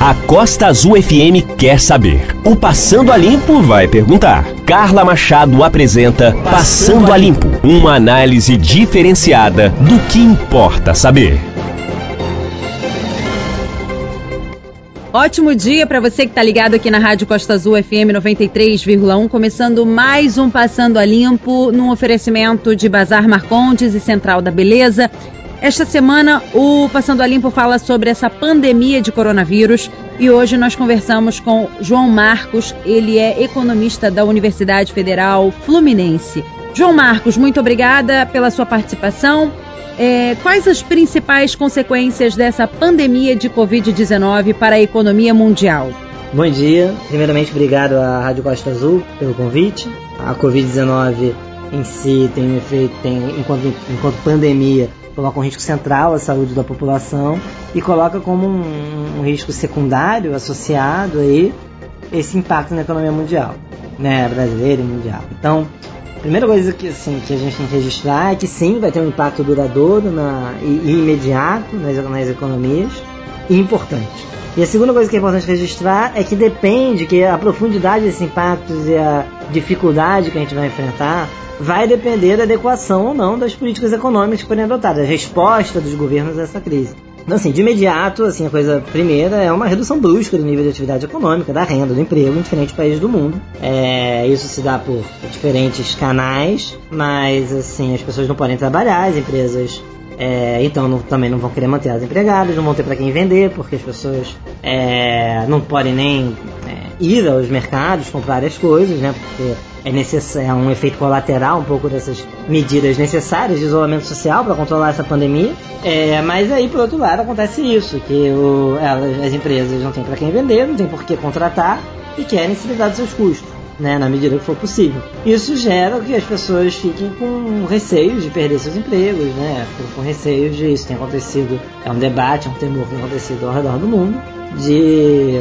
A Costa Azul FM quer saber. O Passando a Limpo vai perguntar. Carla Machado apresenta Passando a Limpo uma análise diferenciada do que importa saber. Ótimo dia para você que está ligado aqui na Rádio Costa Azul FM 93,1, começando mais um Passando a Limpo, num oferecimento de Bazar Marcondes e Central da Beleza. Esta semana, o Passando a Limpo fala sobre essa pandemia de coronavírus e hoje nós conversamos com João Marcos, ele é economista da Universidade Federal Fluminense. João Marcos, muito obrigada pela sua participação. É, quais as principais consequências dessa pandemia de Covid-19 para a economia mundial? Bom dia. Primeiramente, obrigado à Rádio Costa Azul pelo convite. A Covid-19 em si tem um efeito, tem, enquanto, enquanto pandemia, coloca um risco central à saúde da população e coloca como um, um risco secundário associado aí esse impacto na economia mundial, né, brasileira e mundial. Então, a primeira coisa que, assim, que a gente tem que registrar é que sim, vai ter um impacto duradouro na, e, e imediato nas, nas economias e importante. E a segunda coisa que é importante registrar é que depende que a profundidade desses impactos e a dificuldade que a gente vai enfrentar vai depender da adequação ou não das políticas econômicas que forem adotadas, a resposta dos governos a essa crise. Então, assim, de imediato, assim, a coisa primeira é uma redução brusca do nível de atividade econômica, da renda, do emprego em diferentes países do mundo. É, isso se dá por diferentes canais, mas, assim, as pessoas não podem trabalhar, as empresas é, então não, também não vão querer manter as empregadas, não vão ter para quem vender, porque as pessoas é, não podem nem é, ir aos mercados comprar as coisas, né? Porque é, necessário, é um efeito colateral um pouco dessas medidas necessárias de isolamento social para controlar essa pandemia. É, mas aí, por outro lado, acontece isso, que o, elas, as empresas não têm para quem vender, não tem por que contratar e querem se livrar dos seus custos né, na medida que for possível. Isso gera que as pessoas fiquem com receios de perder seus empregos, né, com receios de isso tem acontecido, é um debate, é um temor que tem acontecido ao redor do mundo, de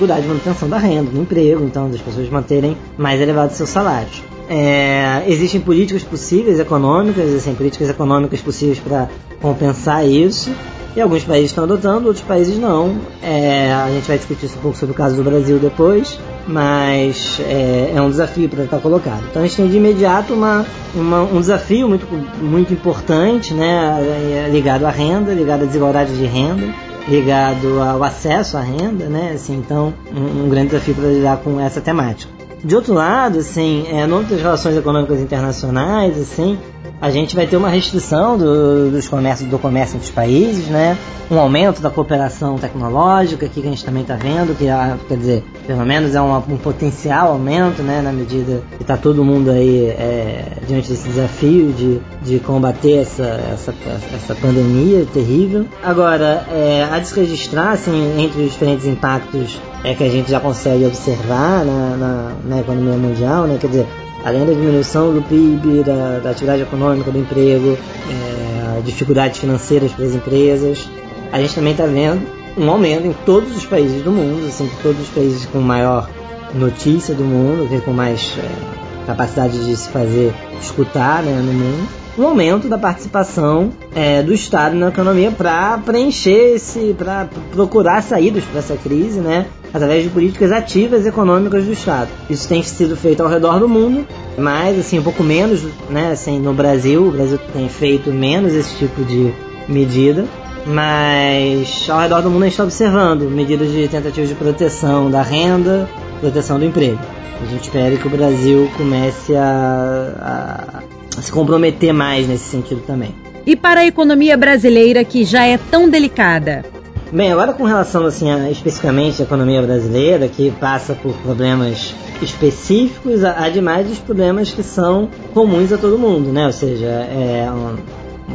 dificuldade de manutenção da renda, do emprego, então das pessoas manterem mais elevados seus salários. É, existem políticas possíveis econômicas, assim, políticas econômicas possíveis para compensar isso. E alguns países estão adotando, outros países não. É, a gente vai discutir um pouco sobre o caso do Brasil depois, mas é, é um desafio para estar colocado. Então a gente tem de imediato uma, uma, um desafio muito, muito importante, né, ligado à renda, ligado à desigualdade de renda, ligado ao acesso à renda, né, assim, então um, um grande desafio para lidar com essa temática. De outro lado, assim, é, no âmbito das relações econômicas internacionais, assim, a gente vai ter uma restrição do, dos comércios, do comércio entre os países, né? Um aumento da cooperação tecnológica, que a gente também está vendo, que quer dizer, pelo menos é um, um potencial aumento, né? Na medida que está todo mundo aí é, diante desse desafio de, de combater essa, essa, essa pandemia terrível. Agora, é, a desregistrar, assim, entre os diferentes impactos é, que a gente já consegue observar na, na, na economia mundial, né? Quer dizer, além da diminuição do PIB, da, da atividade econômica, do emprego, é, dificuldades financeiras para as empresas, a gente também está vendo um aumento em todos os países do mundo, assim, todos os países com maior notícia do mundo, com mais é, capacidade de se fazer escutar né, no mundo, um aumento da participação é, do Estado na economia para preencher esse, para procurar saídas para essa crise, né? através de políticas ativas econômicas do Estado. Isso tem sido feito ao redor do mundo, mas assim um pouco menos, né? Assim, no Brasil, o Brasil tem feito menos esse tipo de medida, mas ao redor do mundo a gente está observando medidas de tentativas de proteção da renda, proteção do emprego. A gente espera que o Brasil comece a, a, a se comprometer mais nesse sentido também. E para a economia brasileira que já é tão delicada, Bem, agora com relação assim a, especificamente à economia brasileira, que passa por problemas específicos, há demais os problemas que são comuns a todo mundo, né? Ou seja, é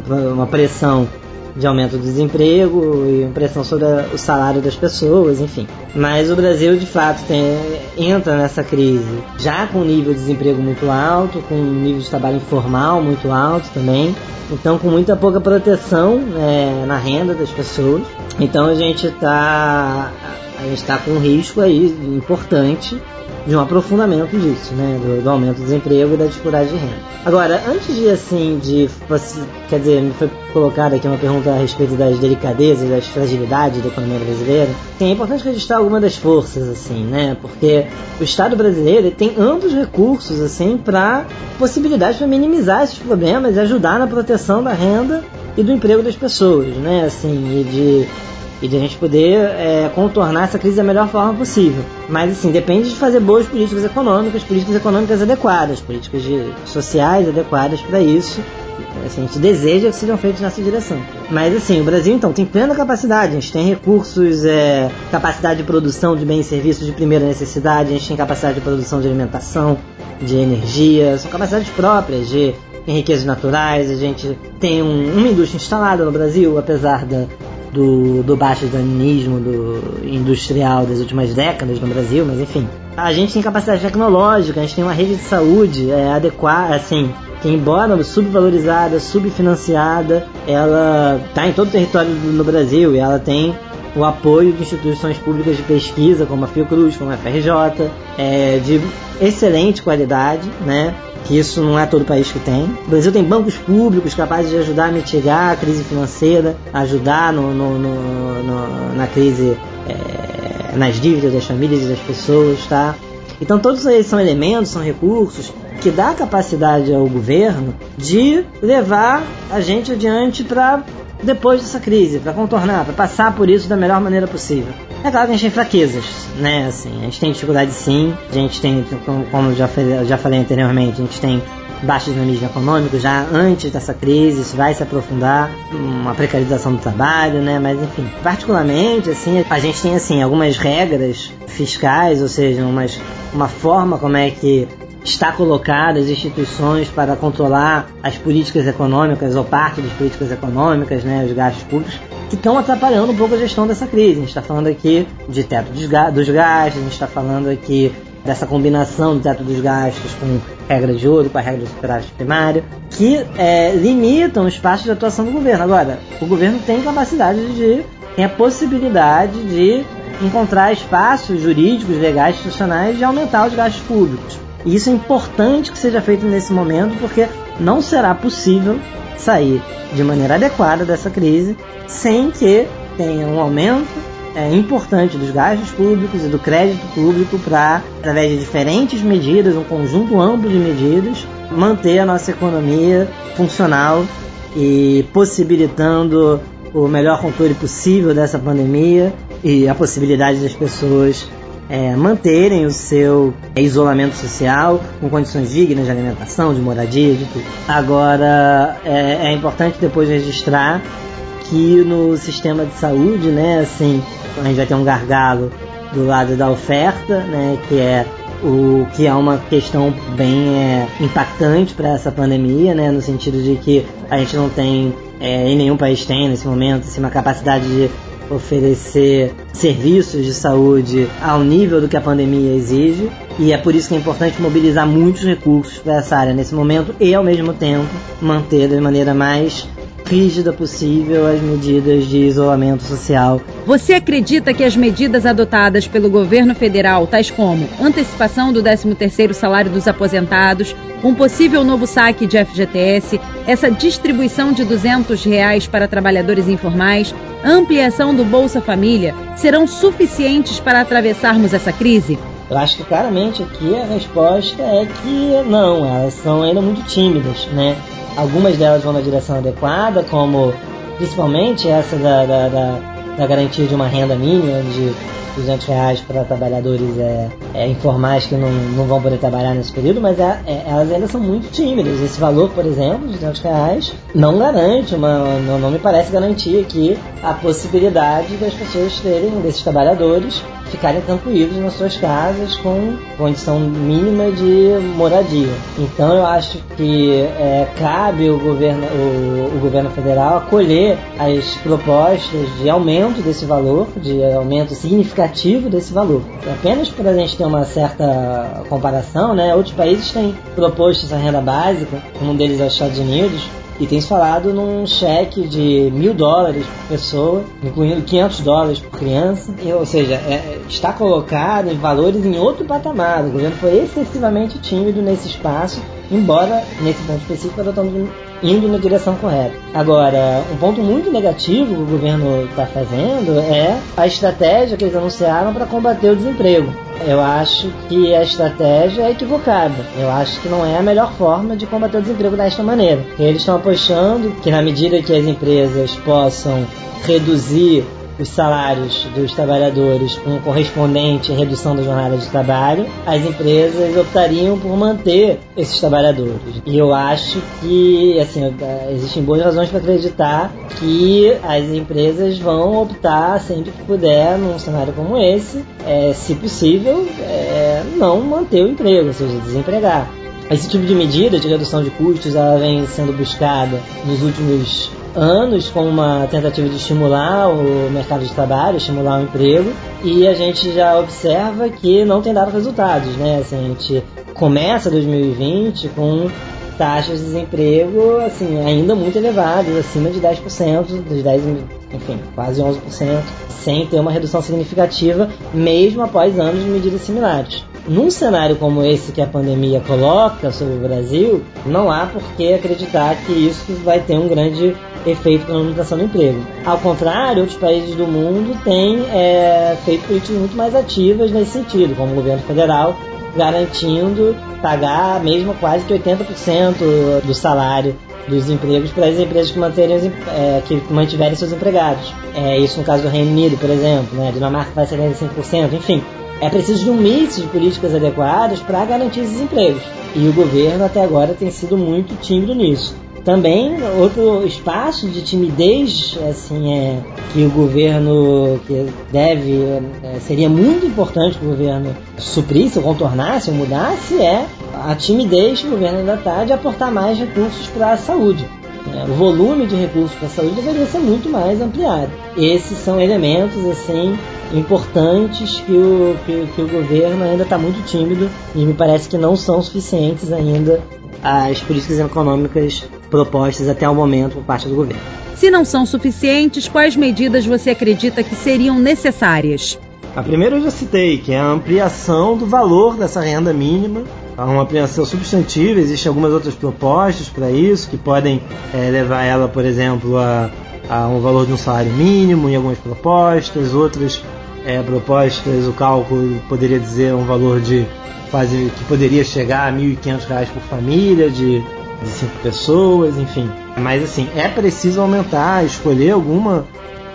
uma pressão de aumento do desemprego e pressão sobre o salário das pessoas, enfim. Mas o Brasil, de fato, tem, entra nessa crise já com nível de desemprego muito alto, com nível de trabalho informal muito alto também, então com muita pouca proteção é, na renda das pessoas. Então a gente está a gente está com um risco aí importante de um aprofundamento disso, né, do, do, aumento do desemprego e da dificuldade de renda. Agora, antes de assim, de quer dizer, me foi colocada aqui uma pergunta a respeito das delicadezas, das fragilidades da economia brasileira. é importante registrar algumas das forças, assim, né, porque o Estado brasileiro tem amplos recursos, assim, para possibilidades para minimizar esses problemas e ajudar na proteção da renda e do emprego das pessoas, né, assim, e de e de a gente poder é, contornar essa crise da melhor forma possível. Mas assim, depende de fazer boas políticas econômicas, políticas econômicas adequadas, políticas de, sociais adequadas para isso. Assim, a gente deseja que sejam feitas nessa direção. Mas assim, o Brasil então tem plena capacidade, a gente tem recursos, é, capacidade de produção de bens e serviços de primeira necessidade, a gente tem capacidade de produção de alimentação, de energia, são capacidades próprias de em riquezas naturais, a gente tem um, uma indústria instalada no Brasil, apesar da, do, do baixo danismo do industrial das últimas décadas no Brasil, mas enfim. A gente tem capacidade tecnológica, a gente tem uma rede de saúde é, adequada, assim, que embora subvalorizada, subfinanciada, ela está em todo o território do, no Brasil e ela tem o apoio de instituições públicas de pesquisa, como a Fiocruz, como a FRJ, é, de excelente qualidade, né? Que isso não é todo país que tem. O Brasil tem bancos públicos capazes de ajudar a mitigar a crise financeira, ajudar no, no, no, na crise, é, nas dívidas das famílias e das pessoas, tá? Então todos esses são elementos, são recursos que dá capacidade ao governo de levar a gente adiante para depois dessa crise, para contornar, para passar por isso da melhor maneira possível. É claro que a gente tem fraquezas, né? Assim, a gente tem dificuldade sim, a gente tem, como já, já falei anteriormente, a gente tem baixo dinamismo econômico já antes dessa crise, isso vai se aprofundar, uma precarização do trabalho, né? Mas enfim, particularmente assim, a gente tem assim algumas regras fiscais, ou seja, umas, uma forma como é que está colocada as instituições para controlar as políticas econômicas ou parte das políticas econômicas, né, os gastos públicos, que estão atrapalhando um pouco a gestão dessa crise. A gente está falando aqui de teto dos gastos, a gente está falando aqui dessa combinação do teto dos gastos com regra de ouro, com a regra do superávit primário, que é, limitam o espaço de atuação do governo. Agora, o governo tem capacidade de, tem a possibilidade de encontrar espaços jurídicos, legais, institucionais de aumentar os gastos públicos. E isso é importante que seja feito nesse momento, porque não será possível sair de maneira adequada dessa crise sem que tenha um aumento é, importante dos gastos públicos e do crédito público para, através de diferentes medidas, um conjunto amplo de medidas, manter a nossa economia funcional e possibilitando o melhor controle possível dessa pandemia e a possibilidade das pessoas é, manterem o seu isolamento social com condições dignas de alimentação, de moradia, de tudo. Agora, é, é importante depois registrar que no sistema de saúde, né, assim, a gente vai ter um gargalo do lado da oferta, né, que é o que é uma questão bem é, impactante para essa pandemia, né, no sentido de que a gente não tem, é, em nenhum país tem nesse momento, assim, uma capacidade de oferecer serviços de saúde ao nível do que a pandemia exige e é por isso que é importante mobilizar muitos recursos para essa área nesse momento e ao mesmo tempo manter de maneira mais rígida possível as medidas de isolamento social. Você acredita que as medidas adotadas pelo governo federal, tais como antecipação do 13º salário dos aposentados, um possível novo saque de FGTS, essa distribuição de 200 reais para trabalhadores informais, ampliação do Bolsa Família, serão suficientes para atravessarmos essa crise? Eu acho que claramente aqui a resposta é que não, elas são ainda muito tímidas, né? Algumas delas vão na direção adequada, como principalmente essa da, da, da, da garantia de uma renda mínima de 200 reais para trabalhadores é, é, informais que não, não vão poder trabalhar nesse período, mas é, é, elas ainda são muito tímidas. Esse valor, por exemplo, de 200 reais, não garante, uma, não, não me parece garantir aqui a possibilidade das pessoas terem, desses trabalhadores, ficarem tranquilos nas suas casas com condição mínima de moradia. Então eu acho que é, cabe o governo, o, o, governo federal acolher as propostas de aumento desse valor, de aumento significativo desse valor. Apenas para a gente ter uma certa comparação, né, outros países têm proposto essa renda básica, um deles é os Estados Unidos, E tem se falado num cheque de mil dólares por pessoa, incluindo 500 dólares por criança. E, ou seja, é, está colocado em valores em outro patamar. O governo foi excessivamente tímido nesse espaço, embora nesse ponto específico adotando indo na direção correta. Agora, um ponto muito negativo que o governo está fazendo é a estratégia que eles anunciaram para combater o desemprego. Eu acho que a estratégia é equivocada. Eu acho que não é a melhor forma de combater o desemprego desta maneira. Eles estão apostando que na medida que as empresas possam reduzir os salários dos trabalhadores com correspondente redução da jornada de trabalho, as empresas optariam por manter esses trabalhadores. E eu acho que, assim, existem boas razões para acreditar que as empresas vão optar sempre que puder, num cenário como esse, é, se possível, é, não manter o emprego, ou seja, desempregar. Esse tipo de medida de redução de custos ela vem sendo buscada nos últimos anos como uma tentativa de estimular o mercado de trabalho, estimular o emprego, e a gente já observa que não tem dado resultados, né? Assim, a gente começa 2020 com taxas de desemprego assim ainda muito elevadas, acima de 10%, dos 10, enfim, quase 11%, sem ter uma redução significativa, mesmo após anos de medidas similares. Num cenário como esse que a pandemia coloca sobre o Brasil, não há por que acreditar que isso vai ter um grande efeito na manutenção do emprego. Ao contrário, outros países do mundo têm é, feito políticas muito mais ativas nesse sentido, como o governo federal, garantindo pagar mesmo quase que 80% do salário dos empregos para as empresas que, manterem, é, que mantiverem seus empregados. É, isso no caso do Reino Unido, por exemplo, né? Dinamarca faz 75%, enfim. É preciso de um mix de políticas adequadas para garantir esses empregos. E o governo até agora tem sido muito tímido nisso. Também outro espaço de timidez assim é que o governo que deve é, seria muito importante que o governo suprisse, ou contornasse, ou mudasse é a timidez que o governo ainda está de aportar mais recursos para a saúde. O volume de recursos para a saúde deveria ser muito mais ampliado. Esses são elementos assim importantes que o, que, que o governo ainda está muito tímido e me parece que não são suficientes ainda as políticas econômicas propostas até o momento por parte do governo. Se não são suficientes, quais medidas você acredita que seriam necessárias? A primeira eu já citei, que é a ampliação do valor dessa renda mínima, uma ampliação substantiva. Existem algumas outras propostas para isso, que podem é, levar ela, por exemplo, a, a, um valor de um salário mínimo em algumas propostas, outras é, propostas, o cálculo poderia dizer um valor de quase que poderia chegar a R$ 1.500 por família, de de cinco pessoas, enfim. Mas assim, é preciso aumentar, escolher alguma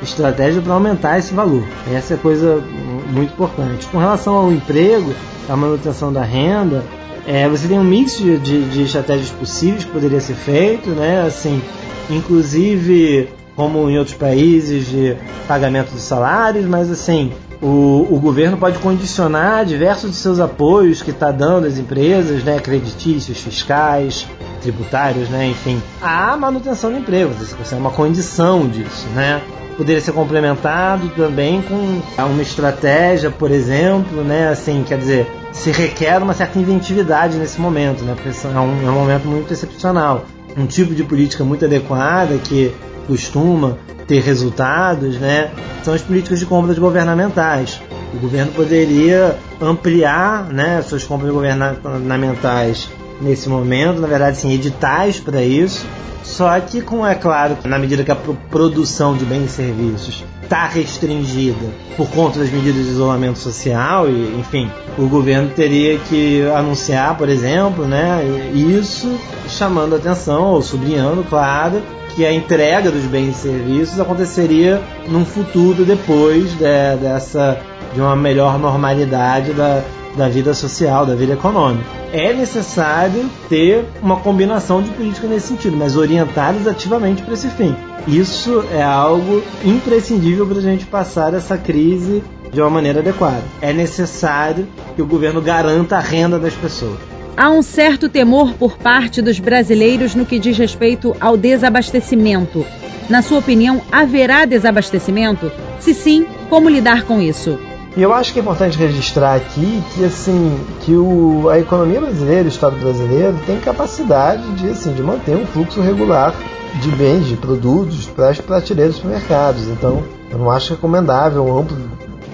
estratégia para aumentar esse valor. Essa é coisa muito importante. Com relação ao emprego, à manutenção da renda, é, você tem um mix de, de, de, estratégias possíveis que poderia ser feito, né? Assim, inclusive como em outros países de pagamento de salários, mas assim o, o governo pode condicionar diversos de seus apoios que está dando às empresas, né, creditícios, fiscais, tributários, né, enfim, à manutenção do emprego. Isso é uma condição disso, né? Poderia ser complementado também com uma estratégia, por exemplo, né, assim, quer dizer, se requer uma certa inventividade nesse momento, né, porque é um, é um momento muito excepcional. Um tipo de política muito adequada que costuma ter resultados, né, são as políticas de compras governamentais. O governo poderia ampliar né, suas compras governamentais nesse momento, na verdade, sim, editais para isso. Só que, com é claro, na medida que a produção de bens e serviços está restringida por conta das medidas de isolamento social e, enfim, o governo teria que anunciar, por exemplo, né, isso chamando atenção ou sublinhando, claro, que a entrega dos bens e serviços aconteceria num futuro depois de, dessa de uma melhor normalidade da, da vida social, da vida econômica. É necessário ter uma combinação de políticas nesse sentido, mas orientadas ativamente para esse fim. Isso é algo imprescindível para a gente passar essa crise de uma maneira adequada. É necessário que o governo garanta a renda das pessoas. Há um certo temor por parte dos brasileiros no que diz respeito ao desabastecimento. Na sua opinião, haverá desabastecimento? Se sim, como lidar com isso? E eu acho que é importante registrar aqui que assim que o, a economia brasileira, o Estado brasileiro, tem capacidade de, assim, de manter um fluxo regular de bens, de produtos para as prateleiras dos mercados. Então, eu não acho recomendável um amplo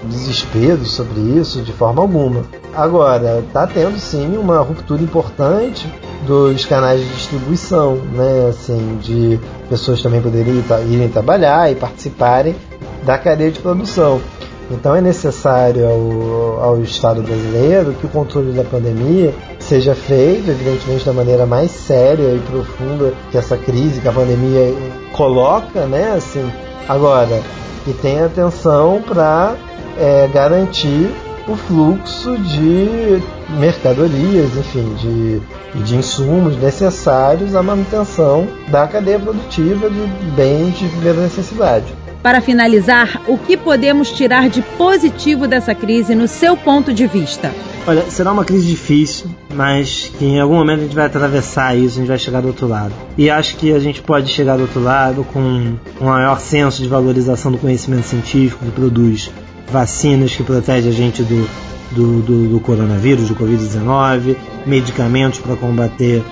desespero sobre isso de forma alguma. Agora, está tendo sim uma ruptura importante dos canais de distribuição, né? Assim, de pessoas também poderem irem trabalhar e participarem da cadeia de produção. Então é necessário ao, ao, Estado brasileiro que o controle da pandemia seja feito, evidentemente, da maneira mais séria e profunda que essa crise, que a pandemia coloca, né? Assim, agora, que tenha atenção para é, garantir o fluxo de mercadorias, enfim, de, de insumos necessários à manutenção da cadeia produtiva de bens de primeira necessidade. Para finalizar, o que podemos tirar de positivo dessa crise no seu ponto de vista? Olha, será uma crise difícil, mas que em algum momento a gente vai atravessar isso, a gente vai chegar do outro lado. E acho que a gente pode chegar do outro lado com um maior senso de valorização do conhecimento científico que produz vacinas que protegem a gente do, do, do, do coronavírus, do Covid-19, medicamentos para combater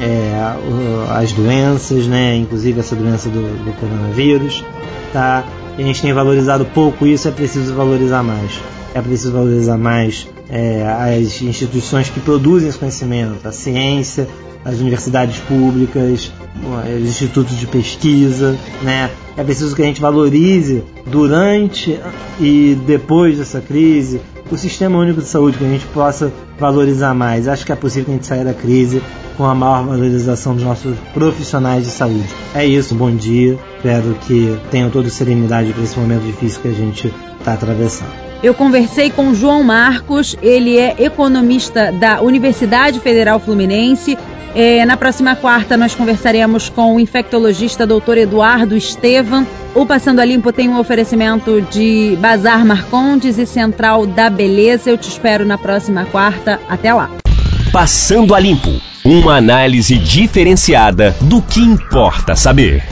é, as doenças, né? inclusive essa doença do, do coronavírus. Tá? A gente tem valorizado pouco isso, é preciso valorizar mais. É preciso valorizar mais é, as instituições que produzem esse conhecimento, a ciência, as universidades públicas, os institutos de pesquisa, né? É preciso que a gente valorize durante e depois dessa crise o sistema único de saúde, que a gente possa valorizar mais. Acho que é possível que a gente saia da crise com a maior valorização dos nossos profissionais de saúde. É isso, bom dia. Espero que tenham toda serenidade para esse momento difícil que a gente está atravessando. Eu conversei com João Marcos, ele é economista da Universidade Federal Fluminense. É, na próxima quarta, nós conversaremos com o infectologista Dr. Eduardo Estevam. O Passando a Limpo tem um oferecimento de Bazar Marcondes e Central da Beleza. Eu te espero na próxima quarta. Até lá. Passando a Limpo uma análise diferenciada do que importa saber.